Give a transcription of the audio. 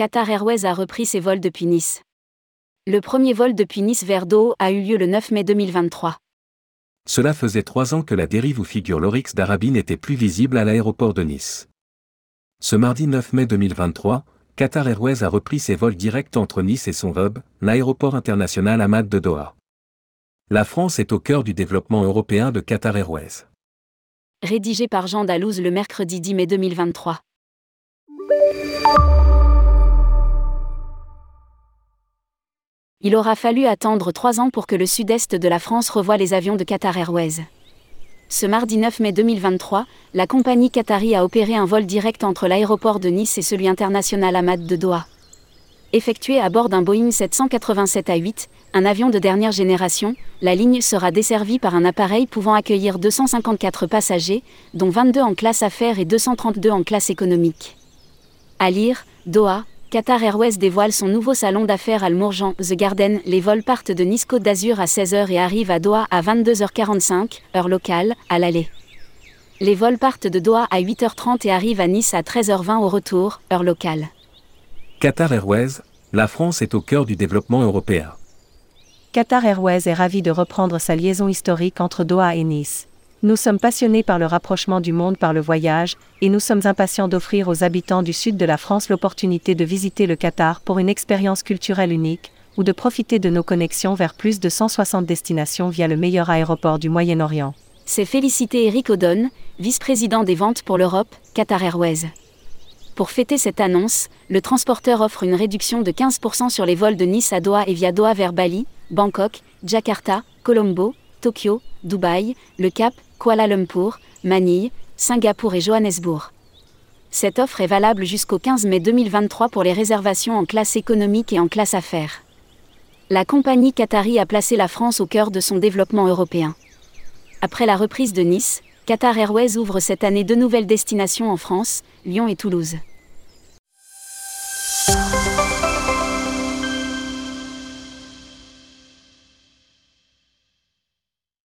Qatar Airways a repris ses vols depuis Nice. Le premier vol depuis Nice vers Do a eu lieu le 9 mai 2023. Cela faisait trois ans que la dérive où figure l'Orix d'Arabie n'était plus visible à l'aéroport de Nice. Ce mardi 9 mai 2023, Qatar Airways a repris ses vols directs entre Nice et son hub, l'aéroport international Ahmad de Doha. La France est au cœur du développement européen de Qatar Airways. Rédigé par Jean Dalouse le mercredi 10 mai 2023. Il aura fallu attendre trois ans pour que le sud-est de la France revoie les avions de Qatar Airways. Ce mardi 9 mai 2023, la compagnie Qatari a opéré un vol direct entre l'aéroport de Nice et celui international Ahmad de Doha. Effectué à bord d'un Boeing 787 A8, un avion de dernière génération, la ligne sera desservie par un appareil pouvant accueillir 254 passagers, dont 22 en classe affaires et 232 en classe économique. À lire, Doha, Qatar Airways dévoile son nouveau salon d'affaires Al Mourjan, The Garden. Les vols partent de Nice Côte d'Azur à 16h et arrivent à Doha à 22h45, heure locale, à l'aller. Les vols partent de Doha à 8h30 et arrivent à Nice à 13h20 au retour, heure locale. Qatar Airways, la France est au cœur du développement européen. Qatar Airways est ravi de reprendre sa liaison historique entre Doha et Nice. Nous sommes passionnés par le rapprochement du monde par le voyage, et nous sommes impatients d'offrir aux habitants du sud de la France l'opportunité de visiter le Qatar pour une expérience culturelle unique, ou de profiter de nos connexions vers plus de 160 destinations via le meilleur aéroport du Moyen-Orient. C'est félicité Eric Odon, vice-président des ventes pour l'Europe, Qatar Airways. Pour fêter cette annonce, le transporteur offre une réduction de 15% sur les vols de Nice à Doha et via Doha vers Bali, Bangkok, Jakarta, Colombo, Tokyo, Dubaï, Le Cap, Kuala Lumpur, Manille, Singapour et Johannesburg. Cette offre est valable jusqu'au 15 mai 2023 pour les réservations en classe économique et en classe affaires. La compagnie Qatari a placé la France au cœur de son développement européen. Après la reprise de Nice, Qatar Airways ouvre cette année deux nouvelles destinations en France, Lyon et Toulouse.